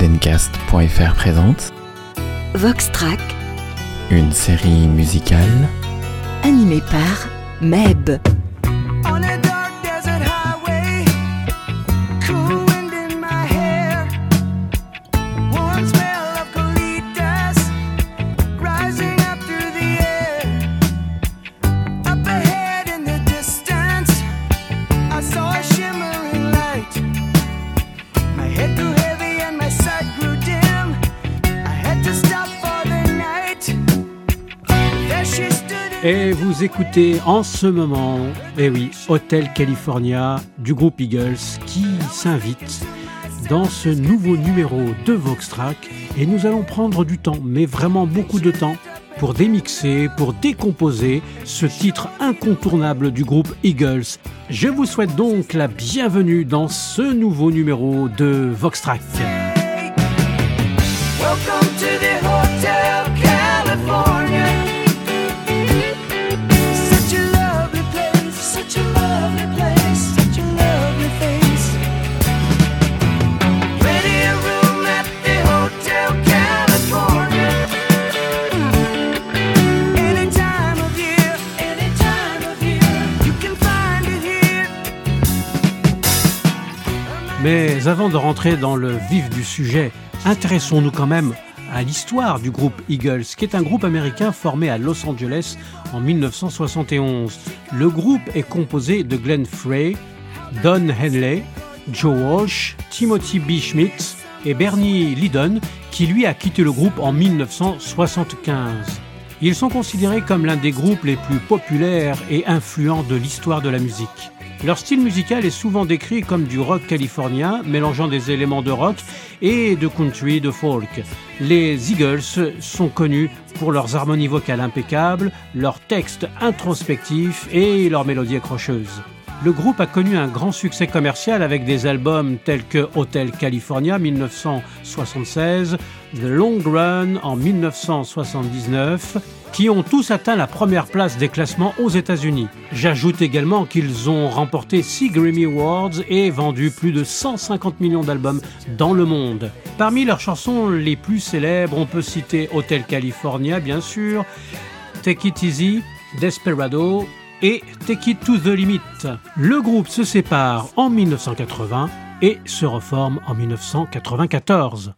Edencast.fr présente Vox Track, une série musicale animée par Meb. Et vous écoutez en ce moment, eh oui, Hotel California du groupe Eagles qui s'invite dans ce nouveau numéro de Voxtrack et nous allons prendre du temps, mais vraiment beaucoup de temps pour démixer, pour décomposer ce titre incontournable du groupe Eagles. Je vous souhaite donc la bienvenue dans ce nouveau numéro de Voxtrack. Mais avant de rentrer dans le vif du sujet, intéressons-nous quand même à l'histoire du groupe Eagles, qui est un groupe américain formé à Los Angeles en 1971. Le groupe est composé de Glenn Frey, Don Henley, Joe Walsh, Timothy B. Schmidt et Bernie Lydon, qui lui a quitté le groupe en 1975. Ils sont considérés comme l'un des groupes les plus populaires et influents de l'histoire de la musique. Leur style musical est souvent décrit comme du rock californien, mélangeant des éléments de rock et de country, de folk. Les Eagles sont connus pour leurs harmonies vocales impeccables, leurs textes introspectifs et leurs mélodies accrocheuses. Le groupe a connu un grand succès commercial avec des albums tels que Hotel California 1976, The Long Run en 1979, qui ont tous atteint la première place des classements aux États-Unis. J'ajoute également qu'ils ont remporté 6 Grammy Awards et vendu plus de 150 millions d'albums dans le monde. Parmi leurs chansons les plus célèbres, on peut citer Hotel California, bien sûr, Take It Easy, Desperado et Take It to the Limit. Le groupe se sépare en 1980 et se reforme en 1994.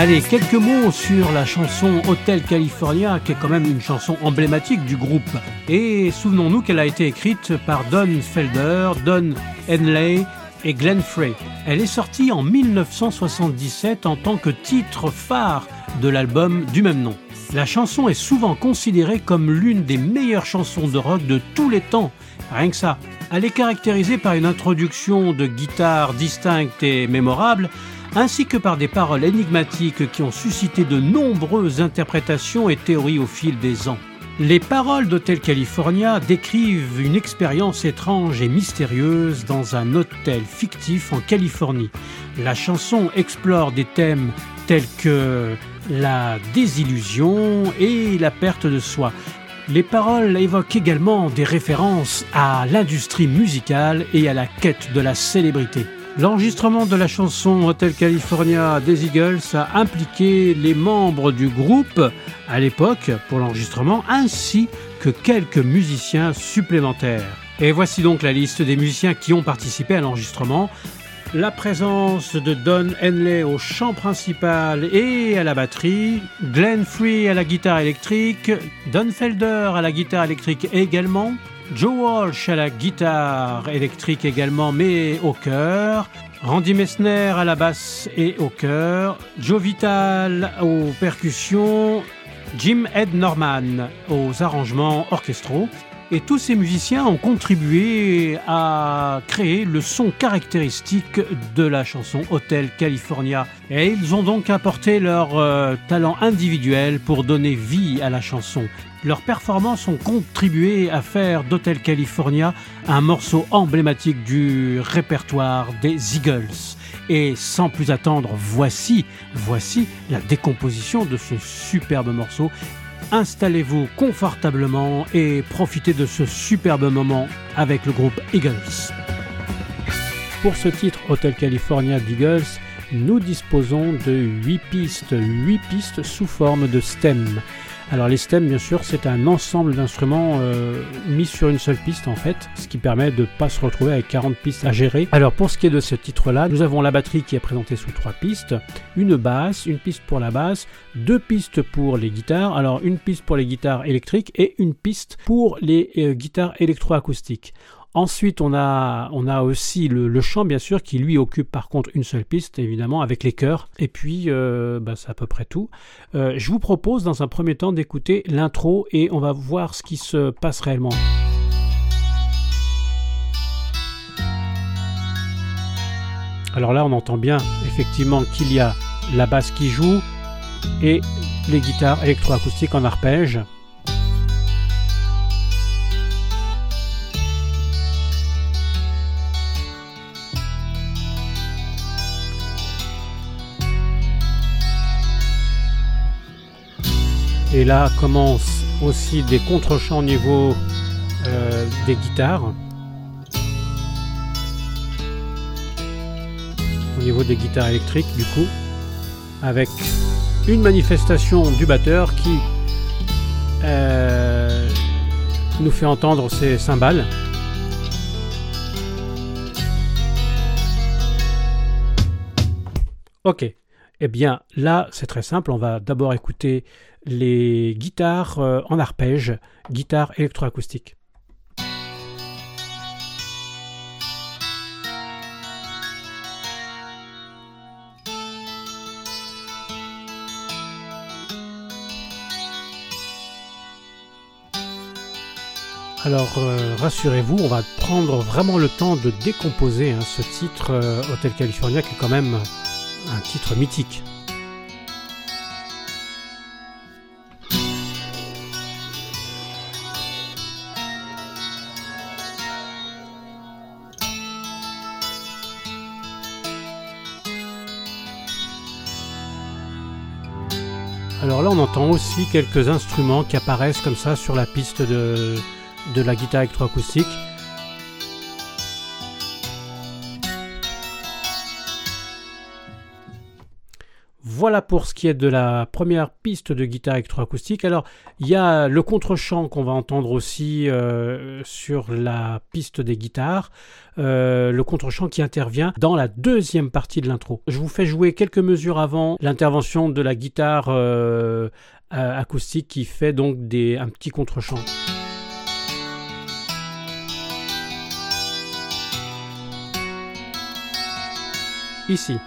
Allez, quelques mots sur la chanson Hotel California, qui est quand même une chanson emblématique du groupe. Et souvenons-nous qu'elle a été écrite par Don Felder, Don Henley et Glenn Frey. Elle est sortie en 1977 en tant que titre phare de l'album du même nom. La chanson est souvent considérée comme l'une des meilleures chansons de rock de tous les temps. Rien que ça. Elle est caractérisée par une introduction de guitare distincte et mémorable, ainsi que par des paroles énigmatiques qui ont suscité de nombreuses interprétations et théories au fil des ans. Les paroles d'Hotel California décrivent une expérience étrange et mystérieuse dans un hôtel fictif en Californie. La chanson explore des thèmes tels que la désillusion et la perte de soi. Les paroles évoquent également des références à l'industrie musicale et à la quête de la célébrité. L'enregistrement de la chanson Hotel California des Eagles a impliqué les membres du groupe à l'époque pour l'enregistrement ainsi que quelques musiciens supplémentaires. Et voici donc la liste des musiciens qui ont participé à l'enregistrement. La présence de Don Henley au chant principal et à la batterie, Glenn Free à la guitare électrique, Don Felder à la guitare électrique également, Joe Walsh à la guitare électrique également mais au chœur, Randy Messner à la basse et au chœur, Joe Vital aux percussions, Jim Ed Norman aux arrangements orchestraux, Et tous ces musiciens ont contribué à créer le son caractéristique de la chanson Hotel California. Et ils ont donc apporté leur euh, talent individuel pour donner vie à la chanson. Leurs performances ont contribué à faire d'Hotel California un morceau emblématique du répertoire des Eagles. Et sans plus attendre, voici, voici la décomposition de ce superbe morceau. Installez-vous confortablement et profitez de ce superbe moment avec le groupe Eagles. Pour ce titre Hotel California d'Eagles, nous disposons de 8 pistes, 8 pistes sous forme de stem. Alors les stems, bien sûr, c'est un ensemble d'instruments euh, mis sur une seule piste en fait, ce qui permet de ne pas se retrouver avec 40 pistes à gérer. Alors pour ce qui est de ce titre-là, nous avons la batterie qui est présentée sous trois pistes, une basse, une piste pour la basse, deux pistes pour les guitares, alors une piste pour les guitares électriques et une piste pour les euh, guitares électroacoustiques. Ensuite, on a, aussi le, le, chant, bien sûr, qui lui occupe par contre une seule piste, évidemment, avec les chœurs. Et puis, euh, bah, c'est à peu près tout. Euh, je vous propose, dans un premier temps, d'écouter l'intro et on va voir ce qui se passe réellement. Alors là, on entend bien, effectivement, qu'il y a la basse qui joue et les guitares électroacoustiques en arpège. Et là commencent aussi des contre-champs au niveau euh, des guitares. Au niveau des guitares électriques du coup. Avec une manifestation du batteur qui euh, nous fait entendre ses cymbales. Ok. Eh bien là, c'est très simple. On va d'abord écouter les guitares euh, en arpège, guitare électroacoustique. Alors euh, rassurez-vous, on va prendre vraiment le temps de décomposer hein, ce titre euh, Hotel California qui est quand même un titre mythique. On entend aussi quelques instruments qui apparaissent comme ça sur la piste de, de la guitare électroacoustique. Voilà pour ce qui est de la première piste de guitare électroacoustique. Alors, il y a le contre-champ qu'on va entendre aussi euh, sur la piste des guitares. Euh, le contre-champ qui intervient dans la deuxième partie de l'intro. Je vous fais jouer quelques mesures avant l'intervention de la guitare euh, acoustique qui fait donc un petit contre-champ. Ici.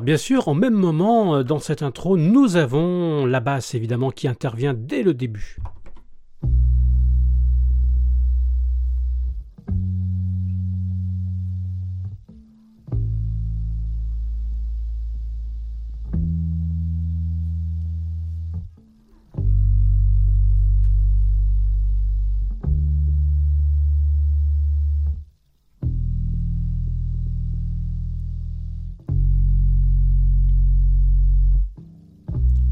Alors bien sûr, au même moment, euh, dans cette intro, nous avons la basse évidemment qui intervient dès le début.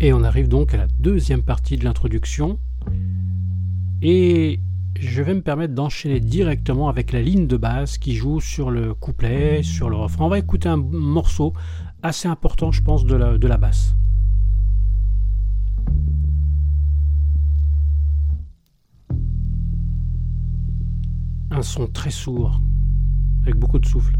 Et on arrive donc à la deuxième partie de l'introduction. Et je vais me permettre d'enchaîner directement avec la ligne de basse qui joue sur le couplet, sur le refrain. On va écouter un morceau assez important, je pense, de la, de la basse. Un son très sourd. avec beaucoup de souffle.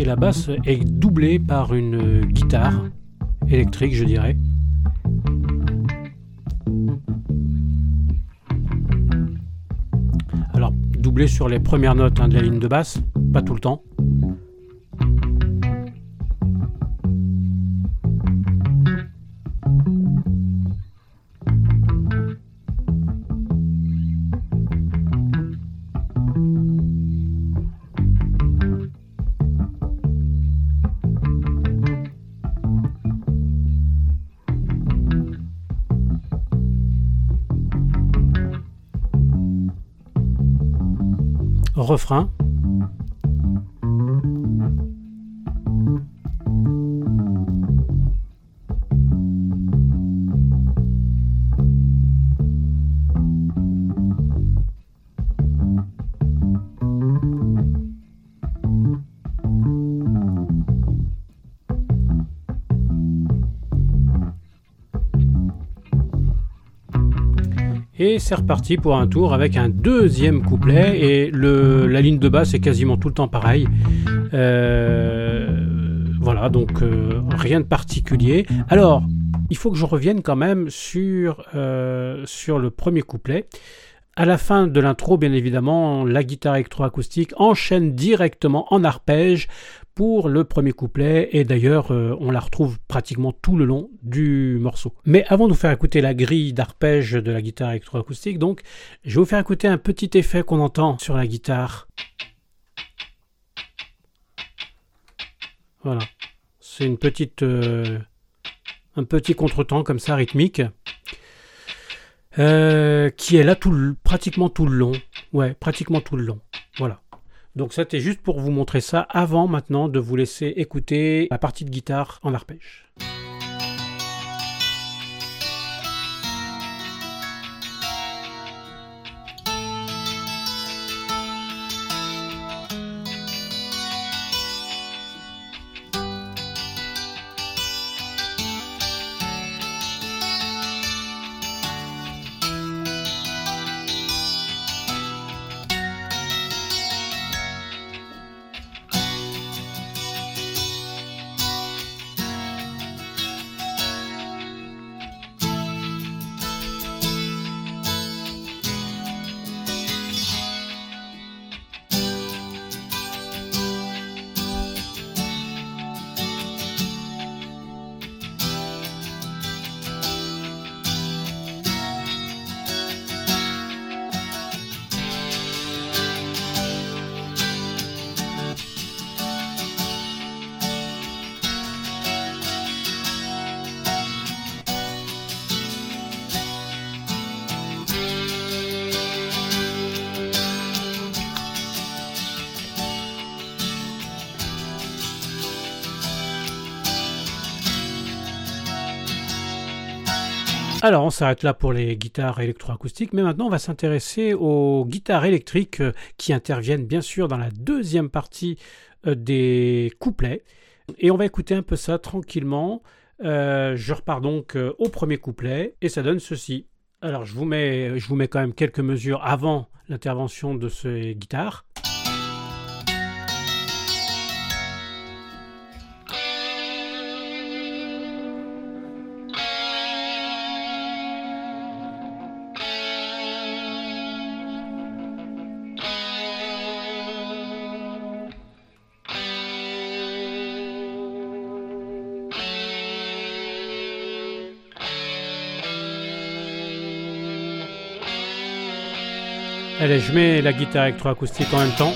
Et la basse est doublée par une guitare électrique, je dirais. Alors, doublée sur les premières notes hein, de la ligne de basse, pas tout le temps. Refrain. Et c'est reparti pour un tour avec un deuxième couplet. Et la ligne de basse est quasiment tout le temps pareil. Euh, voilà, donc euh, rien de particulier. Alors, il faut que je revienne quand même sur, euh, sur le premier couplet. À la fin de l'intro, bien évidemment, la guitare électroacoustique enchaîne directement en arpège pour le premier couplet et d'ailleurs euh, on la retrouve pratiquement tout le long du morceau. Mais avant de vous faire écouter la grille d'arpège de la guitare électroacoustique, donc je vais vous faire écouter un petit effet qu'on entend sur la guitare. Voilà, c'est une petite, euh, un petit contretemps comme ça rythmique. Euh, qui est là pratiquement tout le long. Ouais, pratiquement tout le long. Voilà. Donc c'était juste pour vous montrer ça avant maintenant de vous laisser écouter la partie de guitare en arpège. Alors on s'arrête là pour les guitares électroacoustiques, mais maintenant on va s'intéresser aux guitares électriques euh, qui interviennent bien sûr dans la deuxième partie euh, des couplets. Et on va écouter un peu ça tranquillement. Euh, je repars donc au premier couplet et ça donne ceci. Alors je mets, je vous mets quand même quelques mesures avant l'intervention de ces guitares. Je mets la guitare électroacoustique en même temps.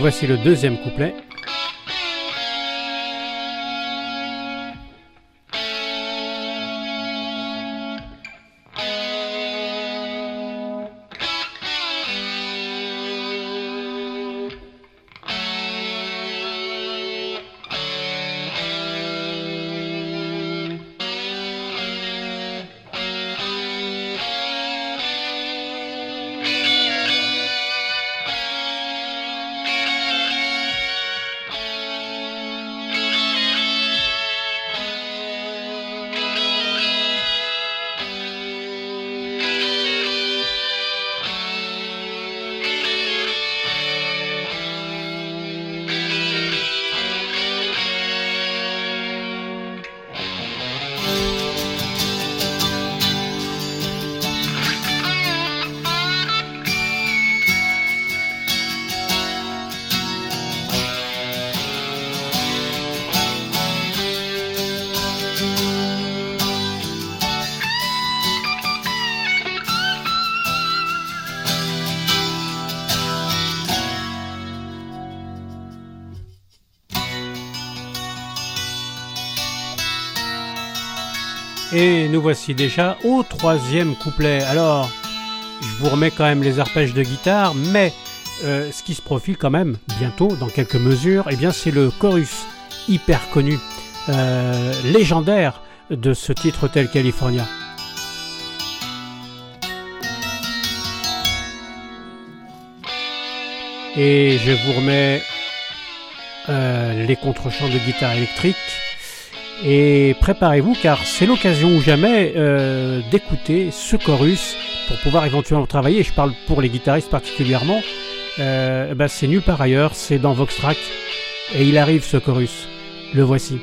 Voici le deuxième couplet. Nous voici déjà au troisième couplet. Alors, je vous remets quand même les arpèges de guitare, mais euh, ce qui se profile quand même bientôt, dans quelques mesures, eh bien c'est le chorus hyper connu, euh, légendaire de ce titre Hotel California. Et je vous remets euh, les contre-champs de guitare électrique. Et préparez-vous car c'est l'occasion ou jamais euh, d'écouter ce chorus pour pouvoir éventuellement travailler. Je parle pour les guitaristes particulièrement. Euh, bah, c'est nulle part ailleurs, c'est dans Voxtrack. Et il arrive ce chorus. Le voici.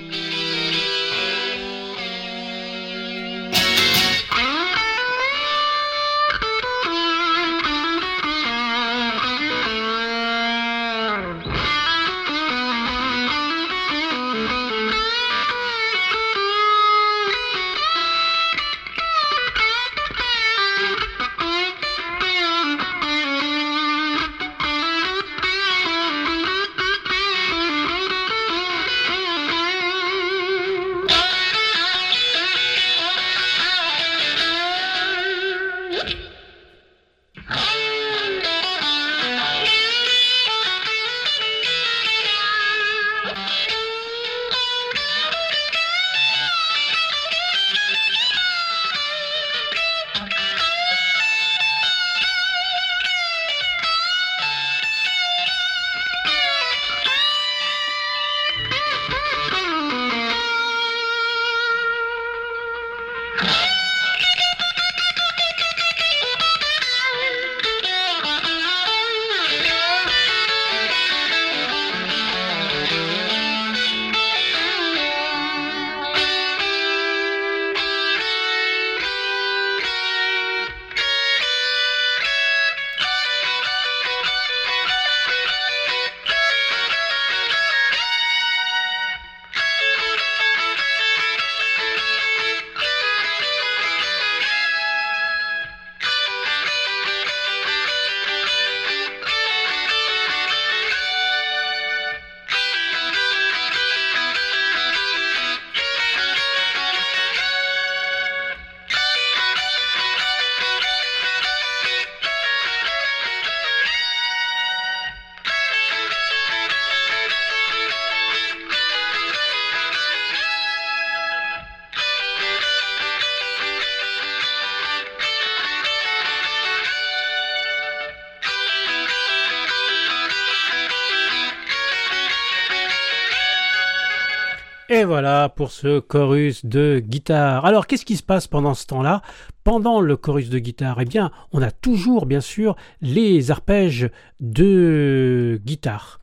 Et voilà pour ce chorus de guitare. Alors qu'est-ce qui se passe pendant ce temps-là? Pendant le chorus de guitare, eh bien, on a toujours bien sûr les arpèges de guitare.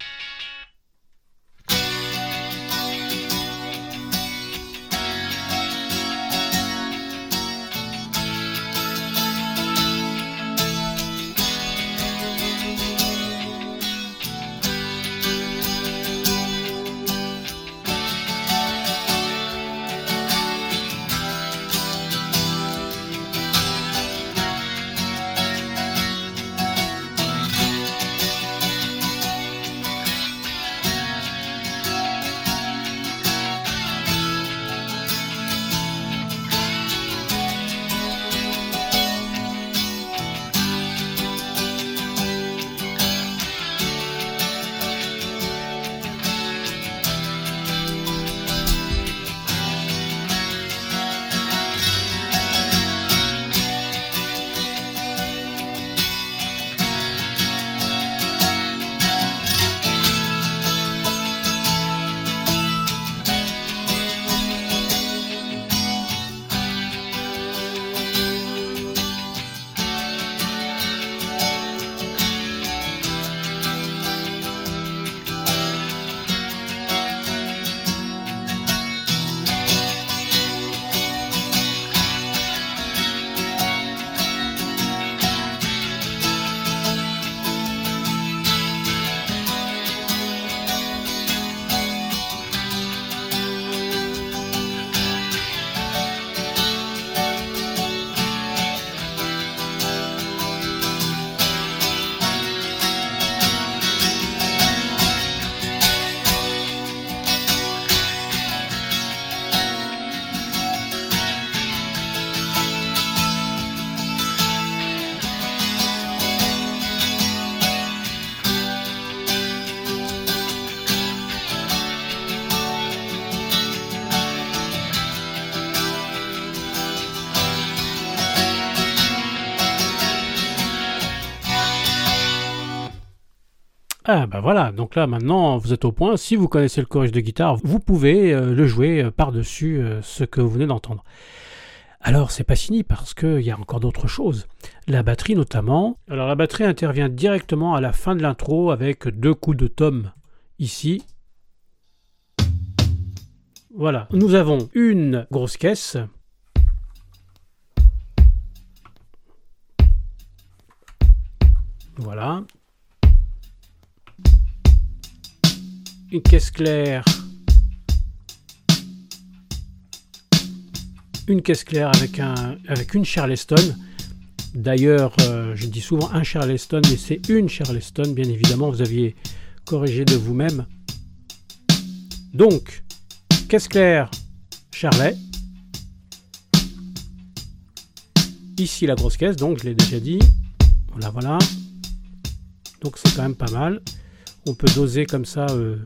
Ah bah voilà, donc là maintenant vous êtes au point, si vous connaissez le chorus de guitare, vous pouvez euh, le jouer euh, par-dessus euh, ce que vous venez d'entendre. Alors c'est pas fini parce qu'il y a encore d'autres choses. La batterie notamment. Alors la batterie intervient directement à la fin de l'intro avec deux coups de tom ici. Voilà, nous avons une grosse caisse. Voilà, une caisse claire. Une caisse claire avec, un, avec une Charleston. D'ailleurs, euh, je dis souvent un Charleston, mais c'est une Charleston, bien évidemment, vous aviez corrigé de vous-même. Donc, caisse claire, Charlet. Ici la grosse caisse, donc je l'ai déjà dit. Voilà, voilà. Donc c'est quand même pas mal. On peut doser comme ça euh,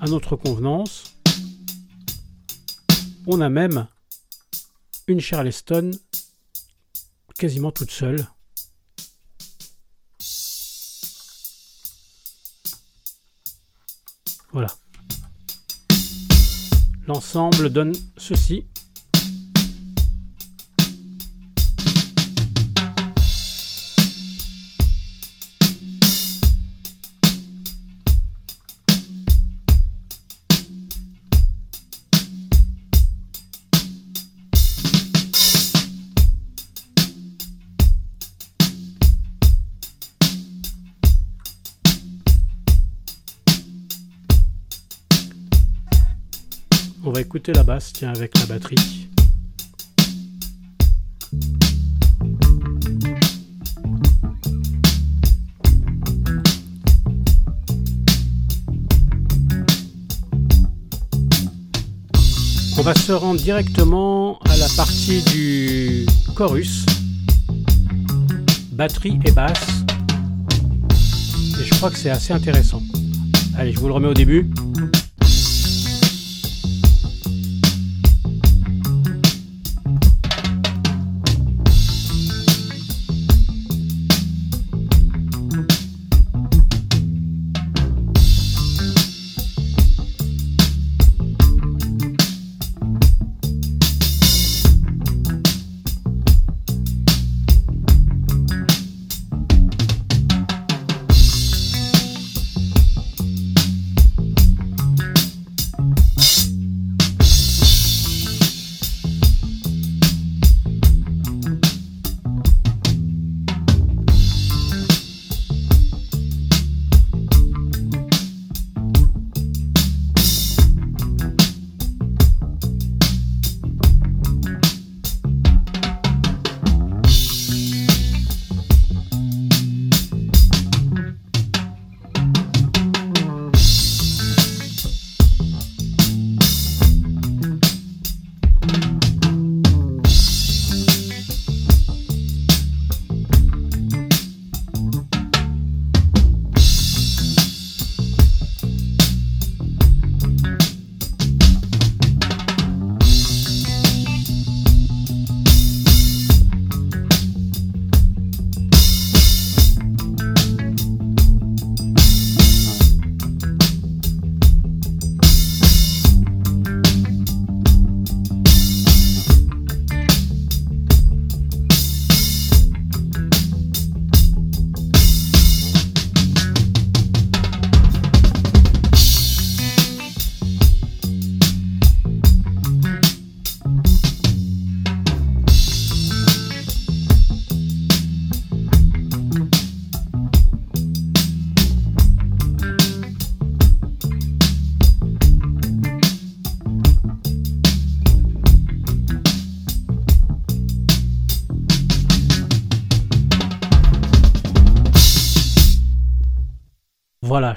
à notre convenance. On a même une Charleston quasiment toute seule. Voilà. L'ensemble donne ceci. Écouter la basse, tiens, avec la batterie. On va se rendre directement à la partie du chorus. Batterie et basse. Et je crois que c'est assez intéressant. Allez, je vous le remets au début.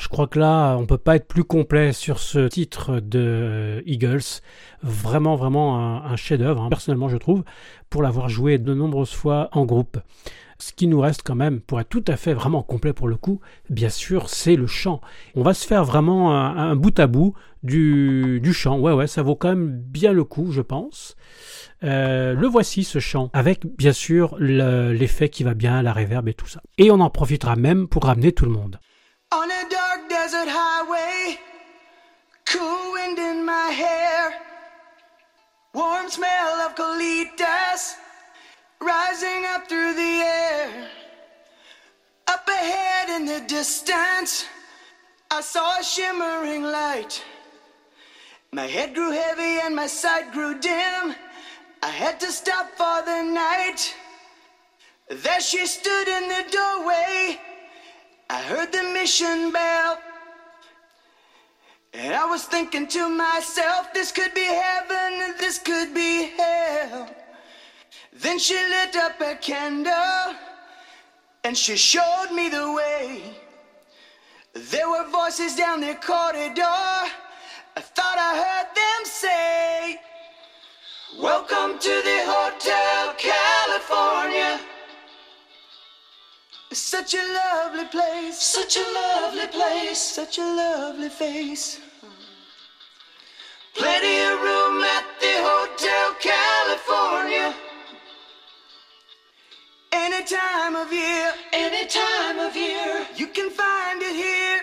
Je crois que là, on peut pas être plus complet sur ce titre de Eagles. Vraiment, vraiment un, chef-d'œuvre, hein, personnellement, je trouve, pour l'avoir joué de nombreuses fois en groupe. Ce qui nous reste quand même, pour être tout à fait vraiment complet pour le coup, bien sûr, c'est le chant. On va se faire vraiment un, bout à bout du, chant. Ouais, ouais, ça vaut quand même bien le coup, je pense. Euh, le voici ce chant, avec bien sûr le- l'effet qui va bien, la réverb et tout ça. Et on en profitera même pour ramener tout le monde. On a dark desert highway, cool wind in my hair, warm smell of colitas rising up through the air. Up ahead in the distance, I saw a shimmering light. My head grew heavy and my sight grew dim. I had to stop for the night. There she stood in the doorway. I heard the mission bell. And I was thinking to myself, this could be heaven this could be hell. Then she lit up a candle and she showed me the way. There were voices down the corridor. I thought I heard them say, Welcome to the Hotel California. Such a lovely place, such a lovely place, such a lovely face. Plenty of room at the Hotel California. Any time of year, any time of year, you can find it here.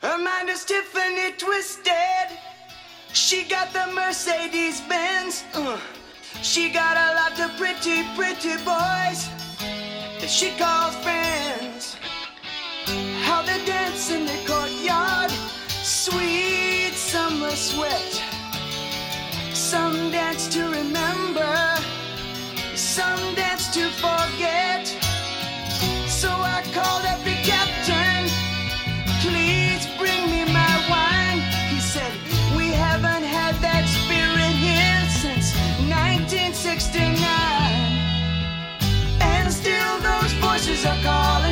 Her mind is Tiffany twisted. She got the Mercedes Benz. Uh, she got a lot of pretty, pretty boys that she calls friends. How they dance in the courtyard, sweet summer sweat. Some dance to remember, some dance to forget. So I called up is a.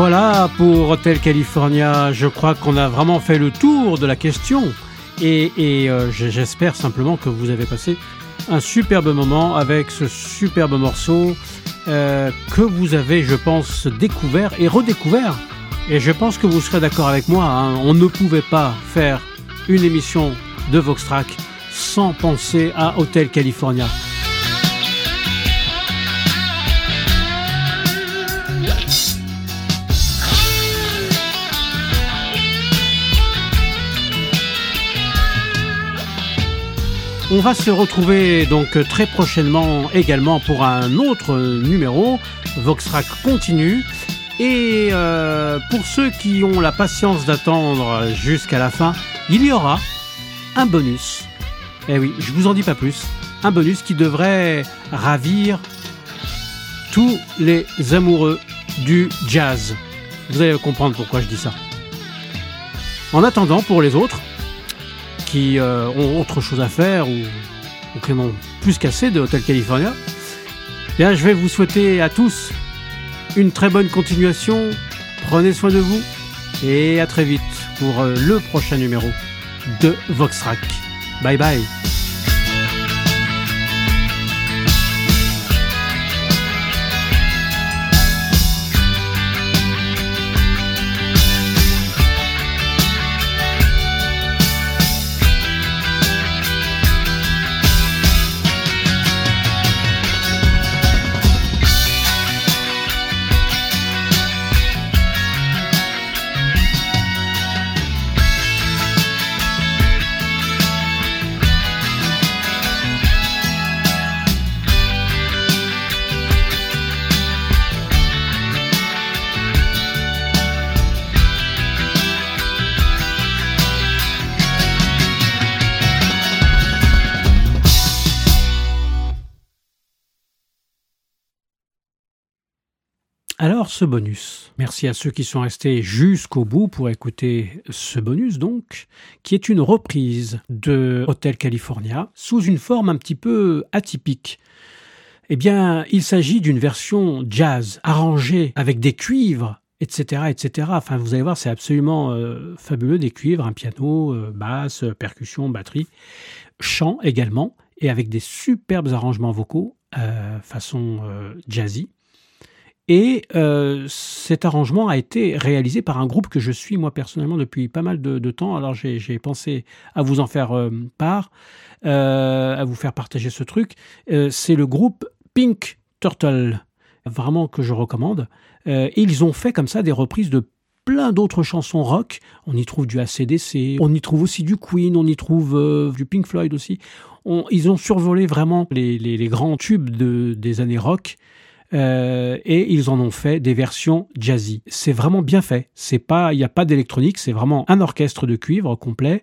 voilà pour Hotel California. Je crois qu'on a vraiment fait le tour de la question. Et, euh, j'espère simplement que vous avez passé un superbe moment avec ce superbe morceau euh, que vous avez, je pense, découvert et redécouvert. Et je pense que vous serez d'accord avec moi. hein. On ne pouvait pas faire une émission de Voxtrack sans penser à Hotel California. On va se retrouver donc très prochainement également pour un autre numéro. Voxtrack continue. Et euh, pour ceux qui ont la patience d'attendre jusqu'à la fin, il y aura un bonus. Eh oui, je vous en dis pas plus. Un bonus qui devrait ravir tous les amoureux du jazz. Vous allez comprendre pourquoi je dis ça. En attendant, pour les autres, qui euh, ont autre chose à faire ou, qui en ont plus qu'assez de Hotel California, bien, je vais vous souhaiter à tous une très bonne continuation. Prenez soin de vous et à très vite pour euh, le prochain numéro de Voxtrack. Bye bye. Alors ce bonus, merci à ceux qui sont restés jusqu'au bout pour écouter ce bonus donc, qui est une reprise de Hotel California sous une forme un petit peu atypique. Eh bien, il s'agit d'une version jazz arrangée avec des cuivres, etc., etc. Enfin, vous allez voir, c'est absolument euh, fabuleux des cuivres, un piano, euh, basse, percussion, batterie, chant également, et avec des superbes arrangements vocaux euh, façon jazzy. Et euh, cet arrangement a été réalisé par un groupe que je suis moi personnellement depuis pas mal de, temps. Alors j'ai pensé à vous en faire euh, part, euh, à vous faire partager ce truc. C'est le groupe Pink Turtle, vraiment que je recommande. Ils ont fait comme ça des reprises de plein d'autres chansons rock. On y trouve du ACDC, on y trouve aussi du Queen, on y trouve du Pink Floyd aussi. Ils ont survolé vraiment les, grands tubes de- des années rock. Euh, et ils en ont fait des versions jazzy. C'est vraiment bien fait. C'est pas, il n'y a pas d'électronique, c'est vraiment un orchestre de cuivre complet.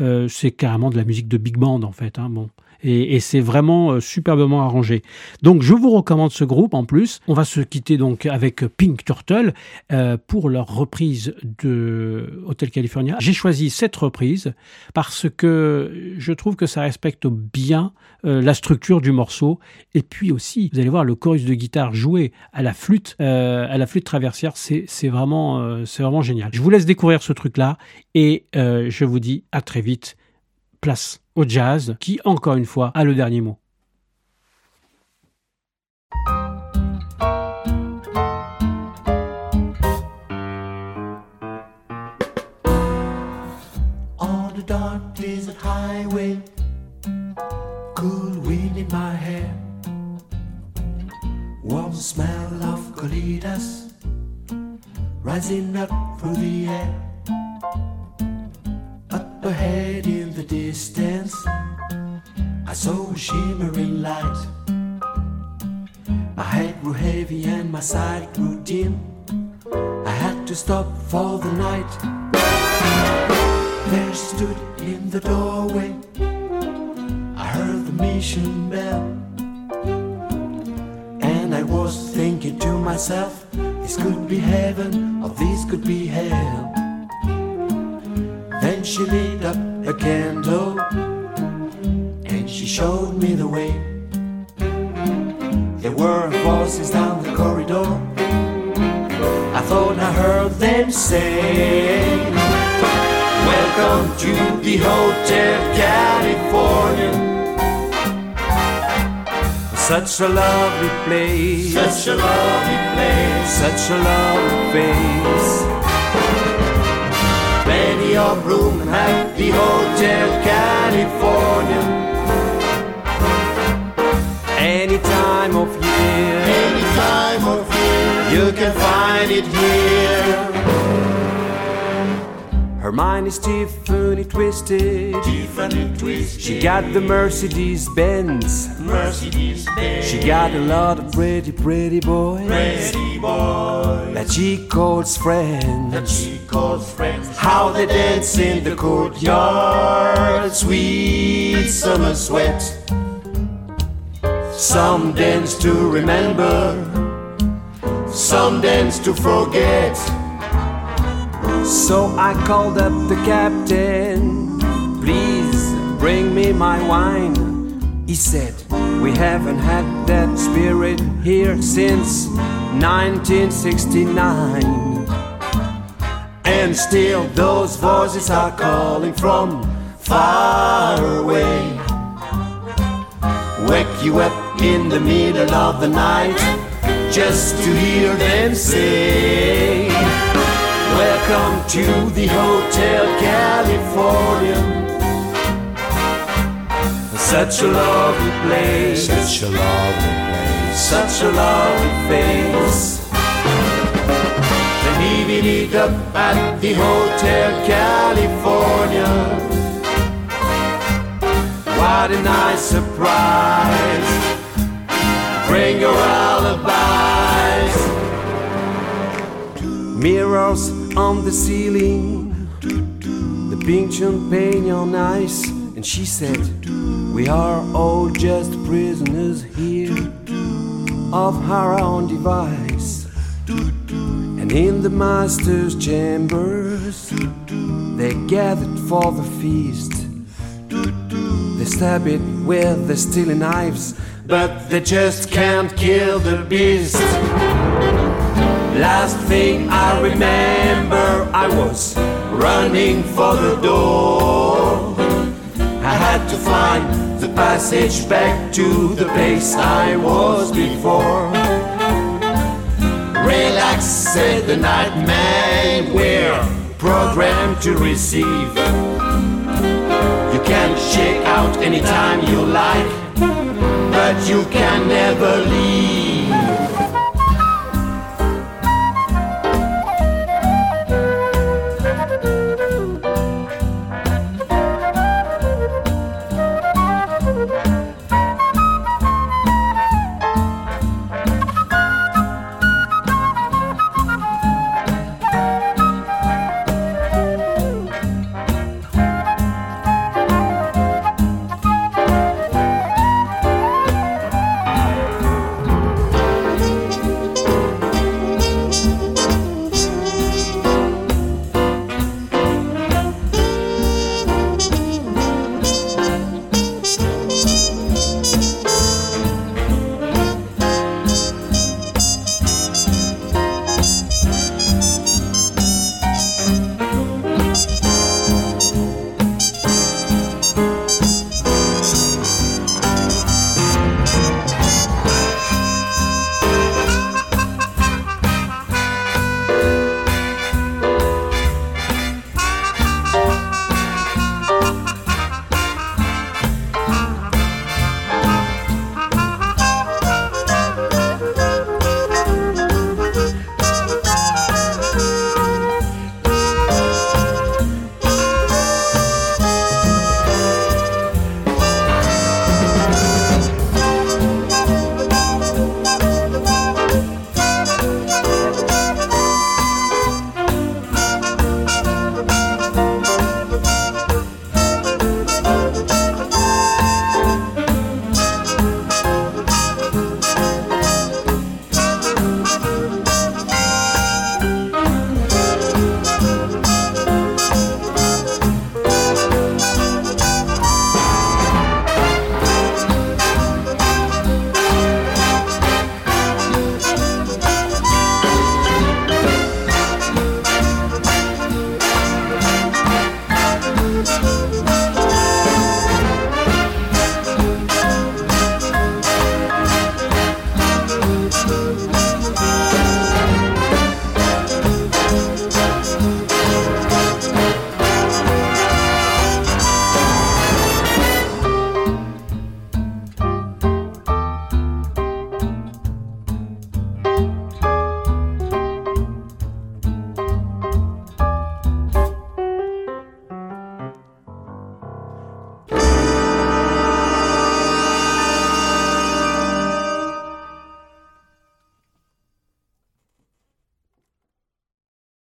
Euh, c'est carrément de la musique de big band en fait. Hein, bon. Et, c'est vraiment euh, superbement arrangé. Donc je vous recommande ce groupe en plus. On va se quitter donc avec Pink Turtle euh, pour leur reprise de Hotel California. J'ai choisi cette reprise parce que je trouve que ça respecte bien euh, la structure du morceau et puis aussi vous allez voir le chorus de guitare joué à la flûte à la flûte traversière c'est vraiment c'est vraiment génial. Je vous laisse découvrir ce truc là et je vous dis à très vite. Place au jazz qui encore une fois a le dernier mot. Dark desert highway, cool wind in my hair, warm smell of colitas rising up through the air. Up ahead in distance, I saw a shimmering light. My head grew heavy and my sight grew dim. I had to stop for the night. There stood in the doorway. I heard the mission bell. And I was thinking to myself, this could be heaven or this could be hell. Then she lit up a candle and she showed me the way. There were voices down the corridor. I thought I heard them say, Welcome to the Hotel California. Such a lovely place. Such a lovely place. Such a lovely face. Of room at the Hotel California. Any time of year. Any time of year. You can find it here. Her mind is Tiffany twisted. Tiffany twisted. She got the Mercedes Benz. Mercedes Benz. She got a lot of pretty, pretty boys. Pretty boys. That she calls friends. That she calls friends. How they dance in the courtyard. Sweet summer sweat. Some dance to remember. Some dance to forget. So I called up the captain. Please bring me my wine. He said, We haven't had that spirit here since 1969. And still those voices are calling from far away. Wake you up in the middle of the night just to hear them say. Welcome to the Hotel California. Such a lovely place. Such a lovely place. Such a lovely face. Then heaving it up at the Hotel California. What a nice surprise. Bring your alibis. Mirrors on the ceiling, the pink champagne on ice. And she said, We are all just prisoners here of our own device. And in the master's chambers, they gathered for the feast. They stab it with their steely knives, but they just can't kill the beast. Last thing I remember, I was running for the door. I had to find the passage back to the place I was before. Relax, said the nightman, we're programmed to receive. You can shake out anytime you like, but you can never leave.